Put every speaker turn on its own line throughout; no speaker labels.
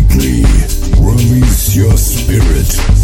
deeply. Release your spirit.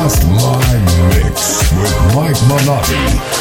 Trust My Mix with Mike
Minotti.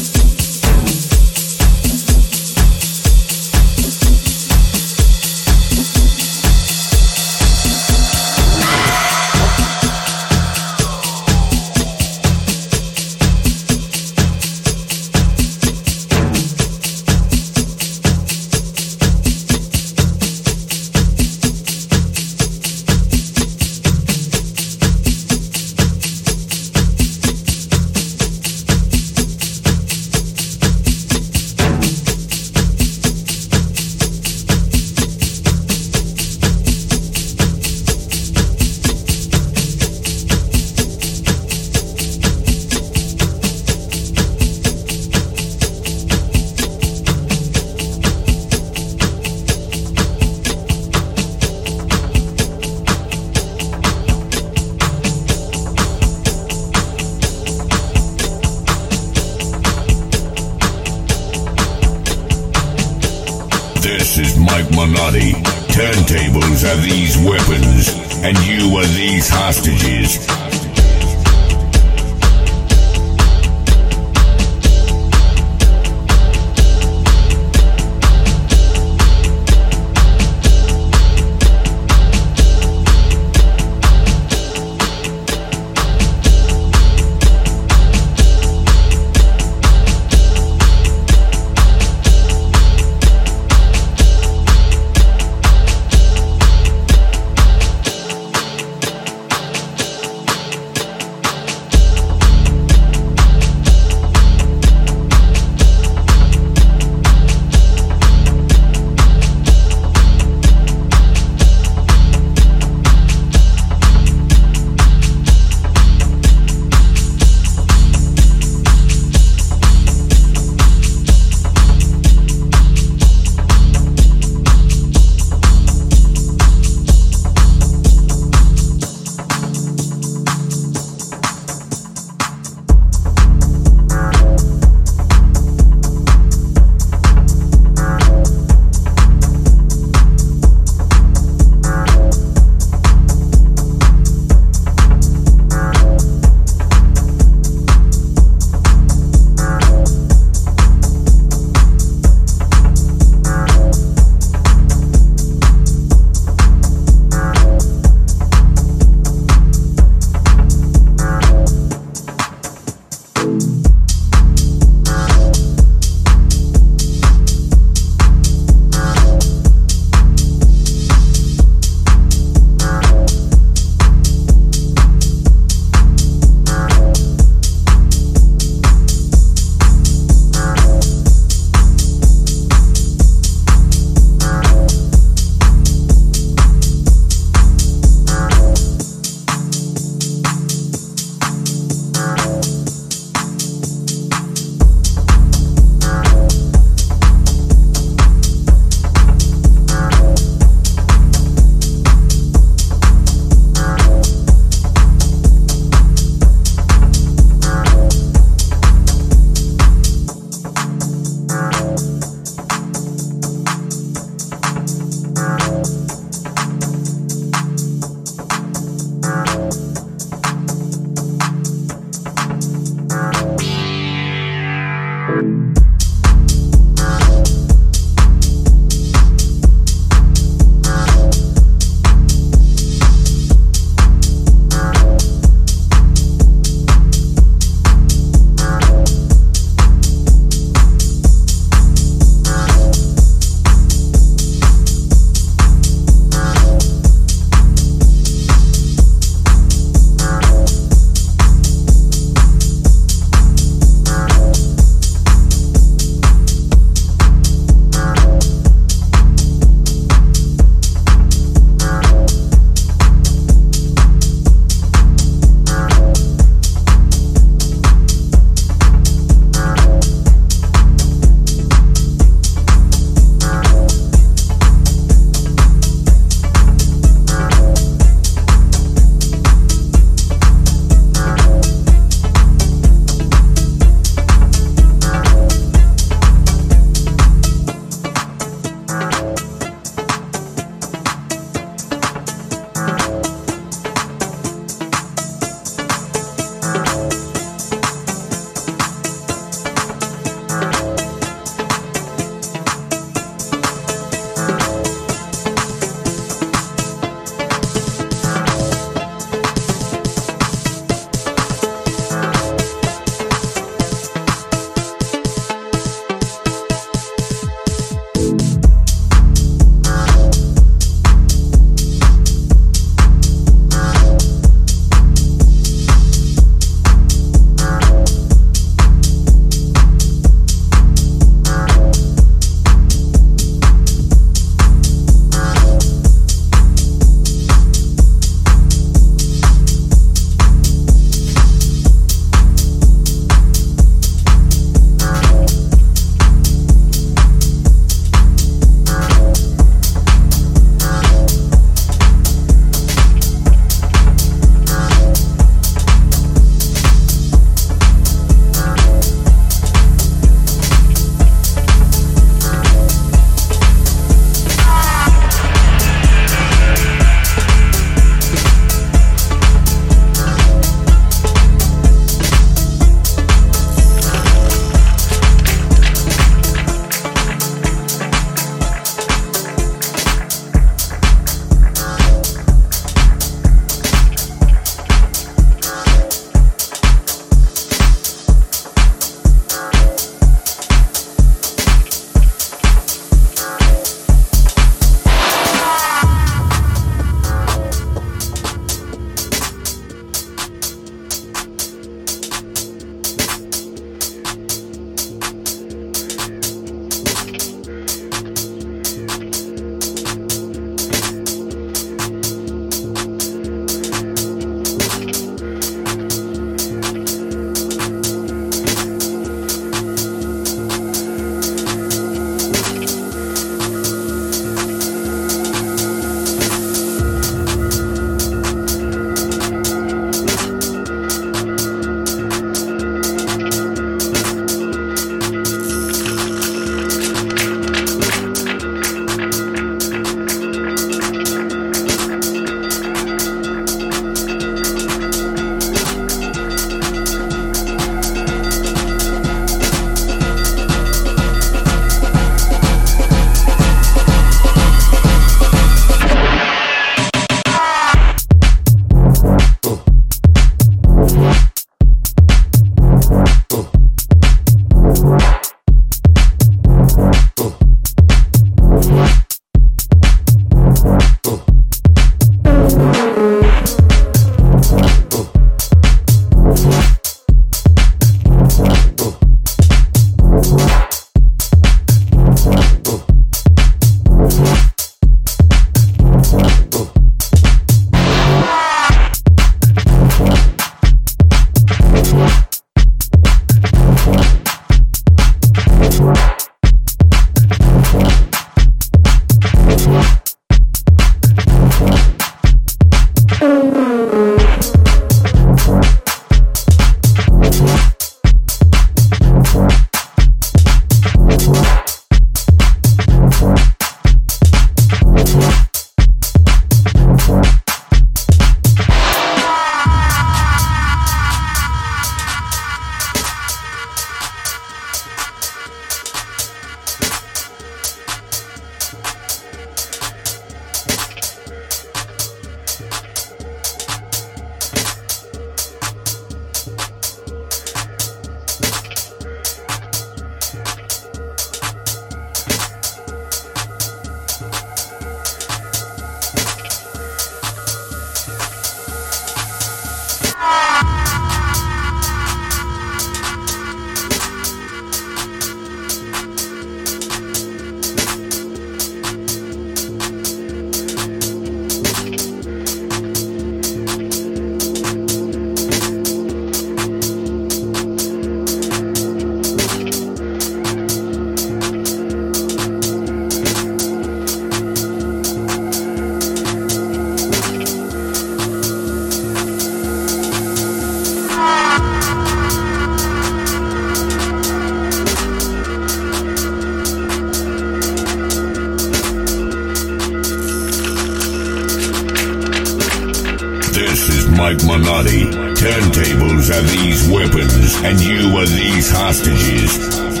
Hostages.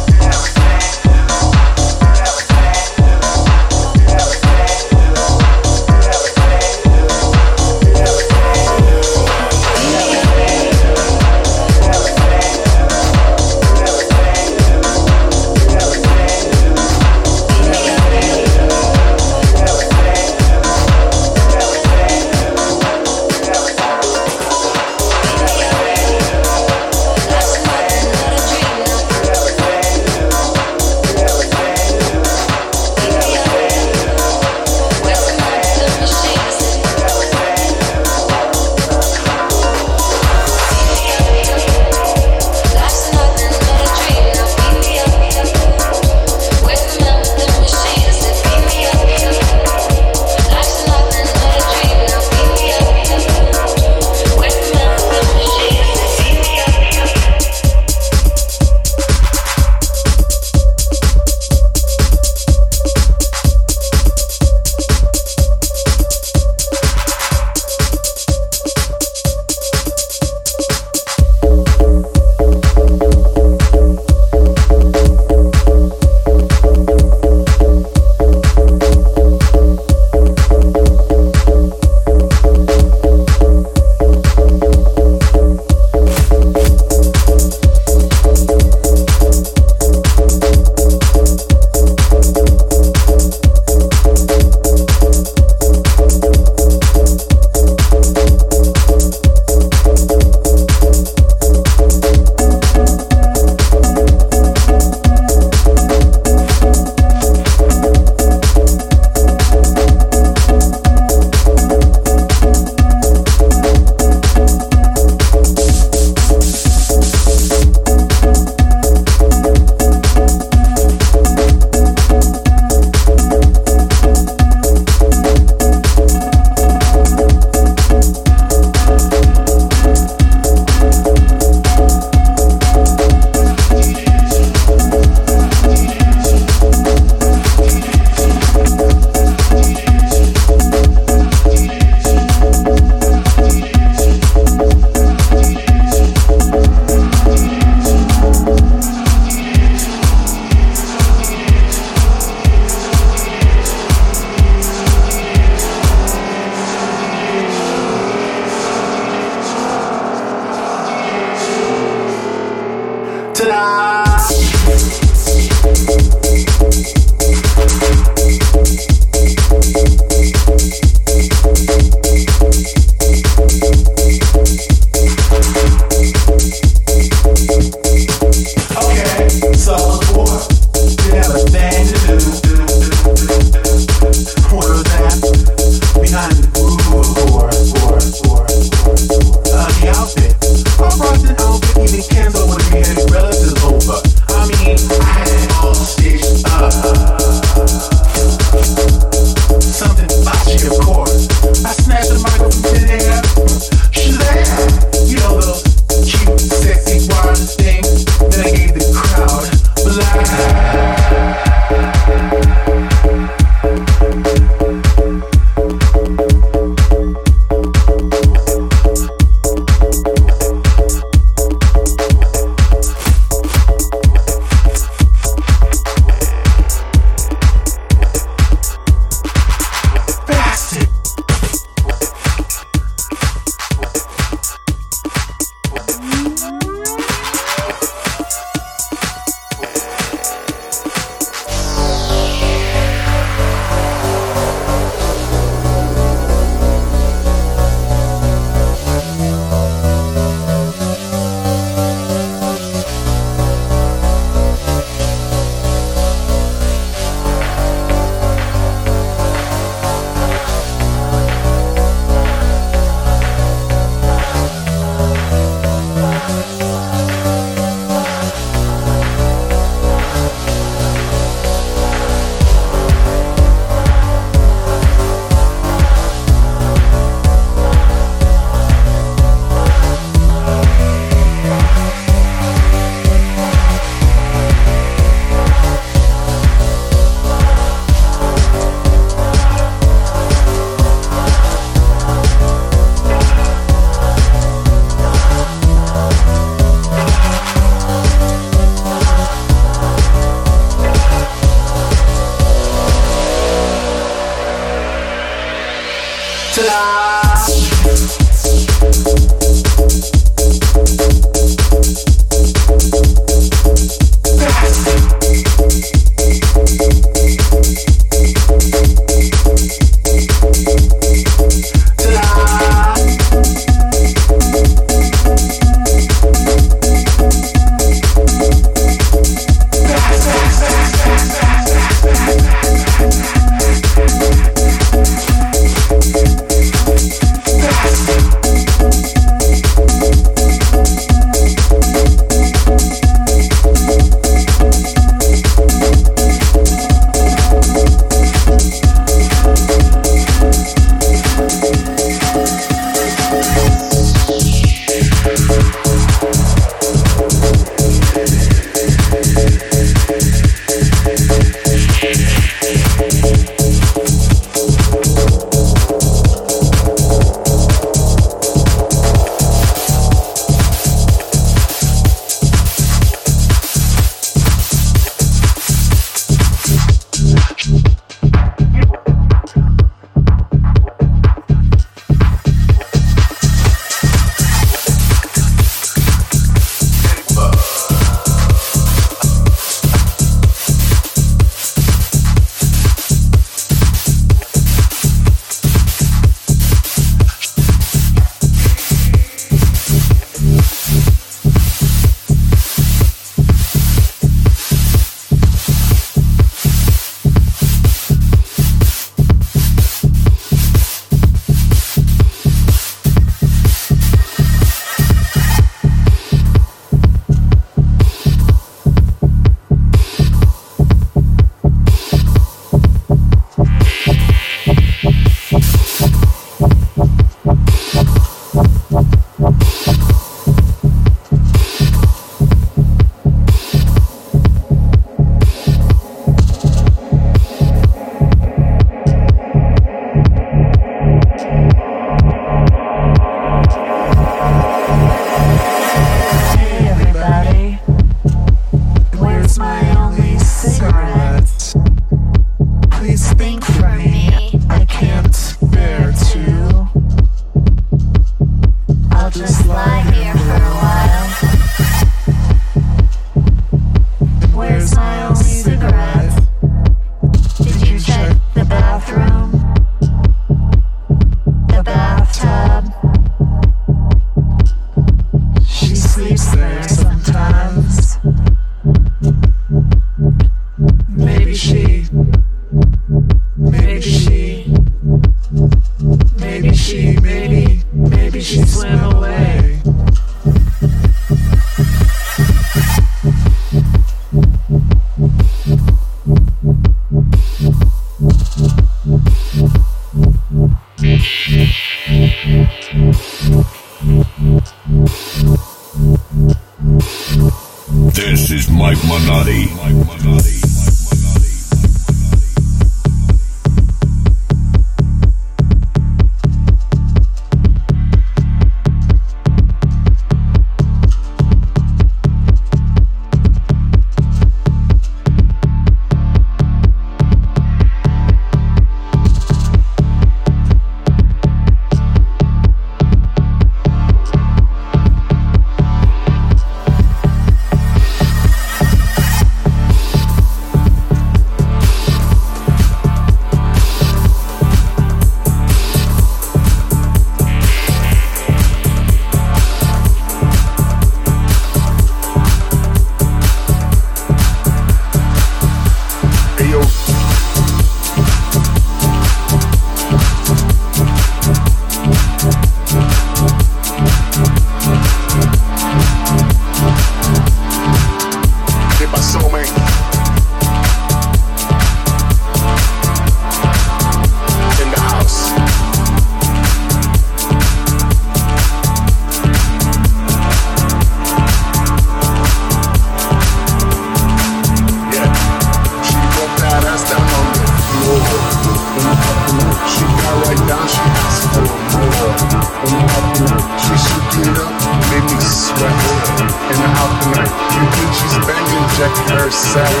tonight. You think she's banging Jack herself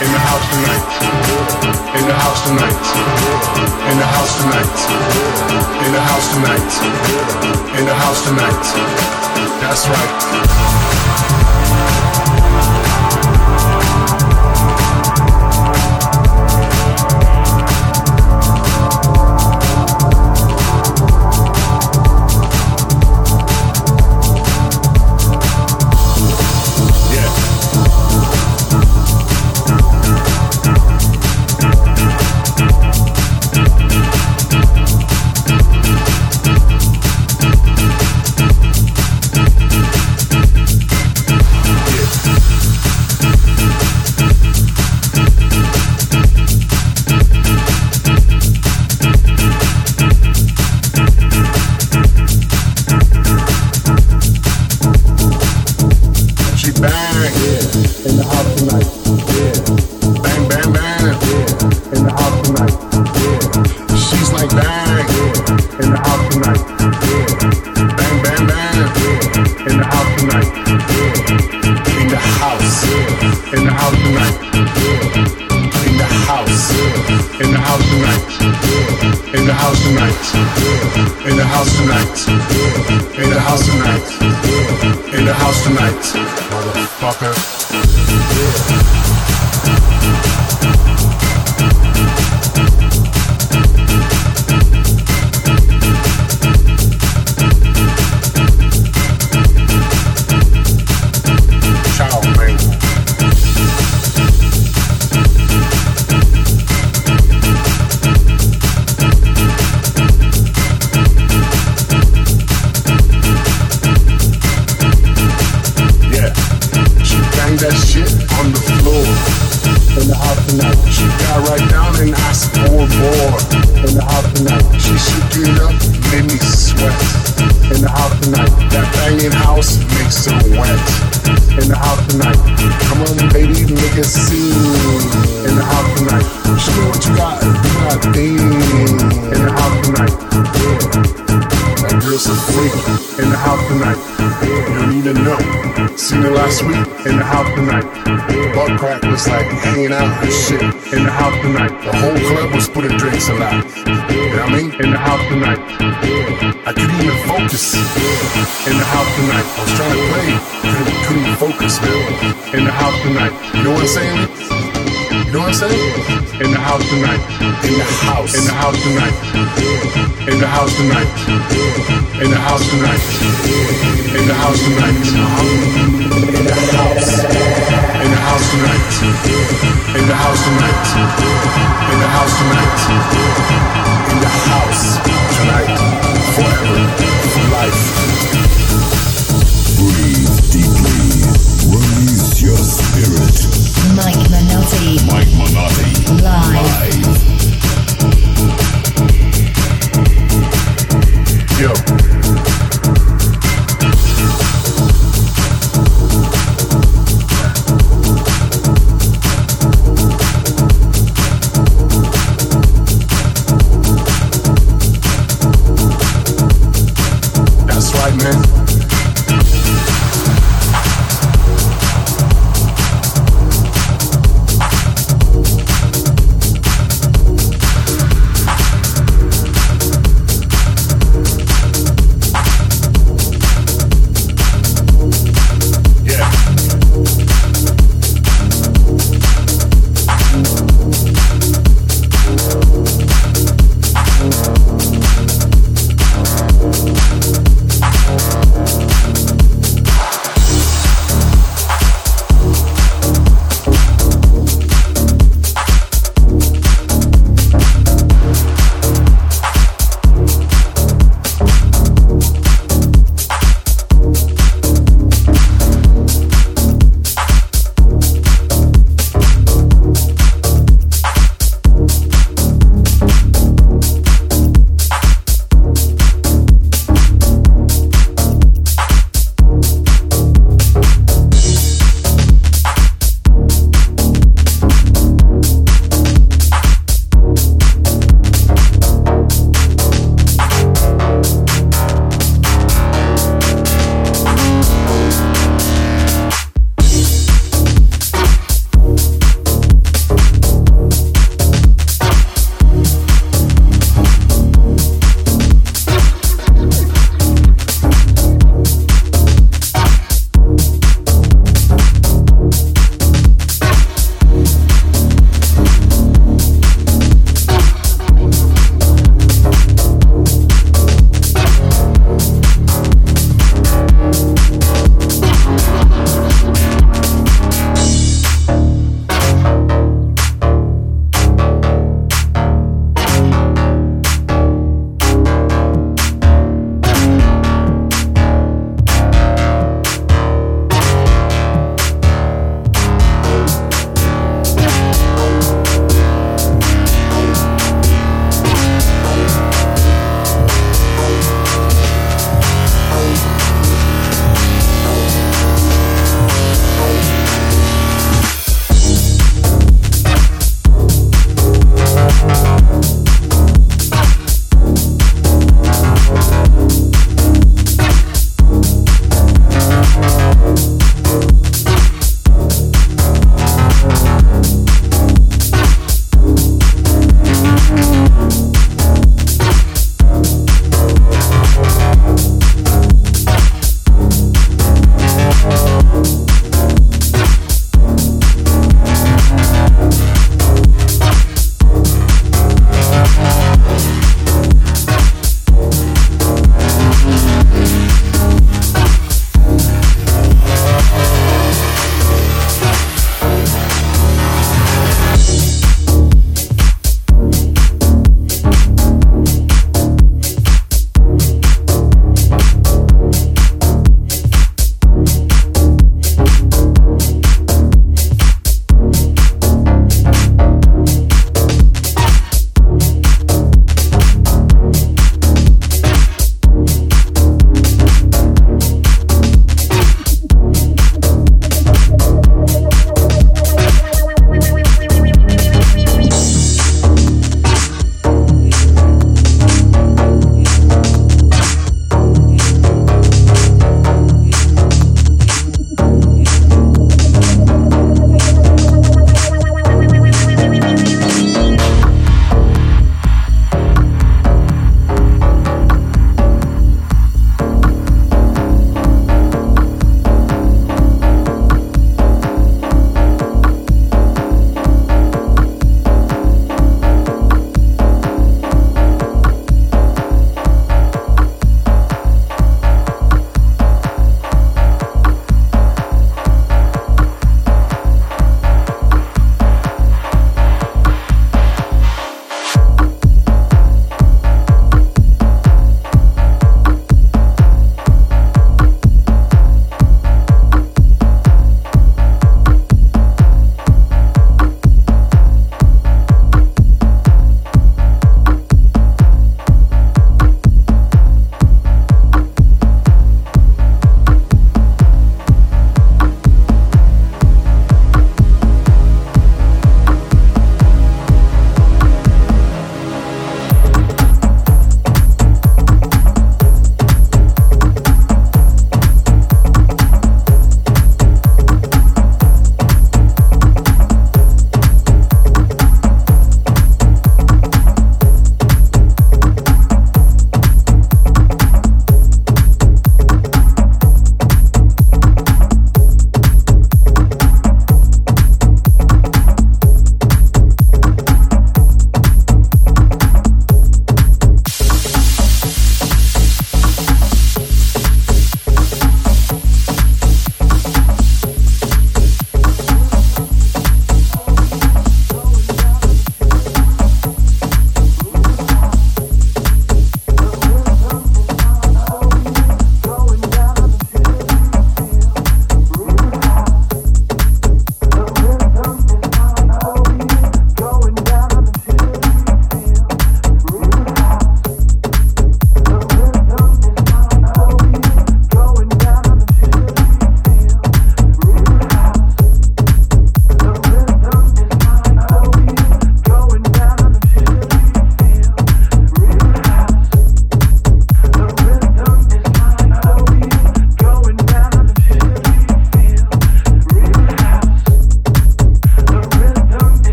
in the house tonight. In the house tonight. In the house tonight. In the house tonight. In the house tonight. That's right. tonight. She got right down and more. In the house tonight, she shook up, made me sweat. In the house tonight, that banging house makes wet. In the house tonight, come on baby, make a. In the house tonight, show me what you
got, got my thing. In the house tonight, yeah. There's some
flavor
in the house tonight. You don't even know. Seen it last week in the house tonight. Butt crack was like hanging out and shit
in the house tonight.
The whole club was putting drinks a lot. You know I mean?
In the house tonight.
I couldn't even focus
in the house tonight.
I was trying to play, couldn't, couldn't focus
in the house tonight.
You know what I'm saying? You know what I'm saying?
In the house tonight.
In the house.
In the house tonight. In the house tonight. In the house tonight. In the house tonight.
In the house.
In the house tonight. In the house tonight. In the house tonight.
In the house tonight. Forever. For life.
Breathe deeply. Release your spirit. Mike Minotti. Live. Yo.